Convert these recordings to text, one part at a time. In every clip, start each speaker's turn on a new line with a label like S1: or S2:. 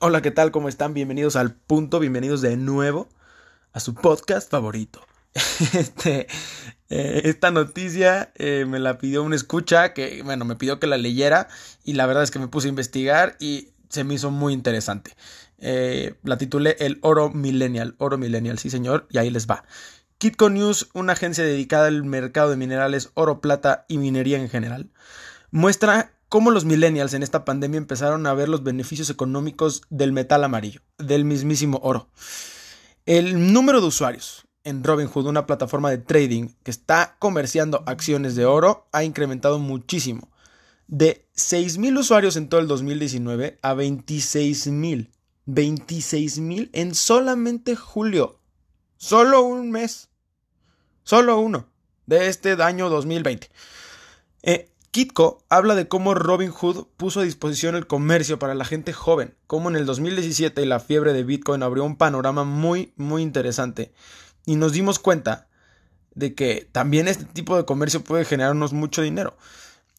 S1: Hola, ¿qué tal? ¿Cómo están? Bienvenidos al punto, bienvenidos de nuevo a su podcast favorito. Este, eh, esta noticia eh, me la pidió un escucha que, bueno, me pidió que la leyera y la verdad es que me puse a investigar y se me hizo muy interesante. Eh, la titulé El Oro Millennial, Oro Millennial, sí señor, y ahí les va. Kitco News, una agencia dedicada al mercado de minerales, oro, plata y minería en general, muestra cómo los millennials en esta pandemia empezaron a ver los beneficios económicos del metal amarillo, del mismísimo oro. El número de usuarios en Robinhood, una plataforma de trading que está comerciando acciones de oro, ha incrementado muchísimo. De 6.000 usuarios en todo el 2019 a 26.000. 26.000 en solamente julio. Solo un mes. Solo uno de este año 2020. Eh, Kitco habla de cómo Robin Hood puso a disposición el comercio para la gente joven, cómo en el 2017 la fiebre de Bitcoin abrió un panorama muy, muy interesante y nos dimos cuenta de que también este tipo de comercio puede generarnos mucho dinero.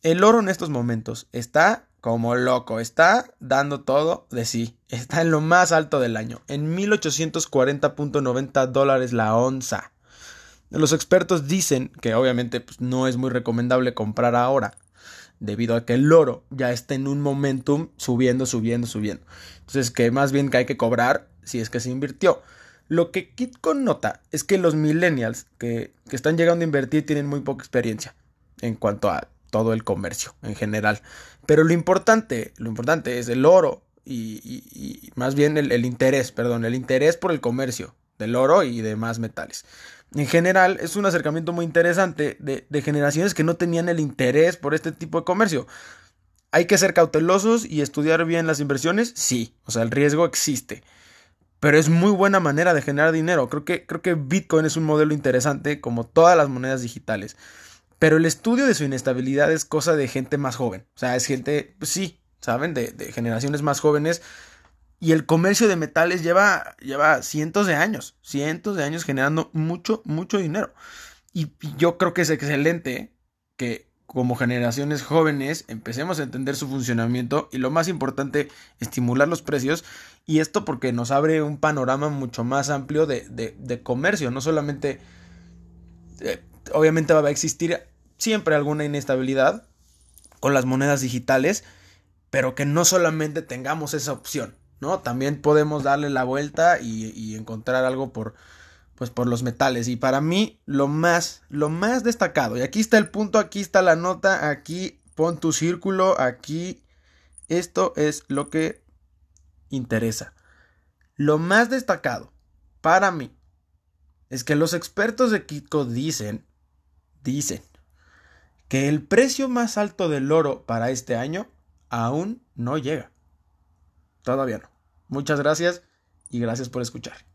S1: El oro en estos momentos está como loco, está dando todo de sí, está en lo más alto del año, en 1840.90 dólares la onza. Los expertos dicen que obviamente pues, no es muy recomendable comprar ahora, debido a que el oro ya está en un momentum subiendo, subiendo, subiendo. Entonces que más bien que hay que cobrar si es que se invirtió. Lo que Kitcon nota es que los millennials que, que están llegando a invertir tienen muy poca experiencia en cuanto a todo el comercio en general. Pero lo importante, lo importante es el oro y, más bien el, el, interés, perdón, el interés por el comercio del oro y demás metales en general es un acercamiento muy interesante de, generaciones que no tenían el interés por este tipo de comercio. ¿Hay que ser cautelosos y estudiar bien las inversiones? Sí, o sea, el riesgo existe. Pero es muy buena manera de generar dinero. Creo que, creo que Bitcoin es un modelo interesante como todas las monedas digitales. Pero el estudio de su inestabilidad es cosa de gente más joven. O sea, es gente, pues sí, ¿saben? De, de generaciones más jóvenes y el comercio de metales lleva, lleva cientos de años, cientos de años generando mucho, mucho dinero. Y, yo creo que es excelente que como generaciones jóvenes empecemos a entender su funcionamiento y lo más importante, estimular los precios. Y esto porque nos abre un panorama mucho más amplio de, comercio, no solamente... Eh, obviamente va a existir siempre alguna inestabilidad con las monedas digitales, pero que no solamente tengamos esa opción. ¿No? También podemos darle la vuelta y, encontrar algo por, pues por los metales. Y para mí, lo más, lo más destacado, y aquí está el punto, aquí está la nota, aquí pon tu círculo, aquí, esto es lo que interesa. Lo más destacado para mí es que los expertos de Kitco dicen, dicen, que el precio más alto del oro para este año aún no llega. Todavía no. Muchas gracias y gracias por escuchar.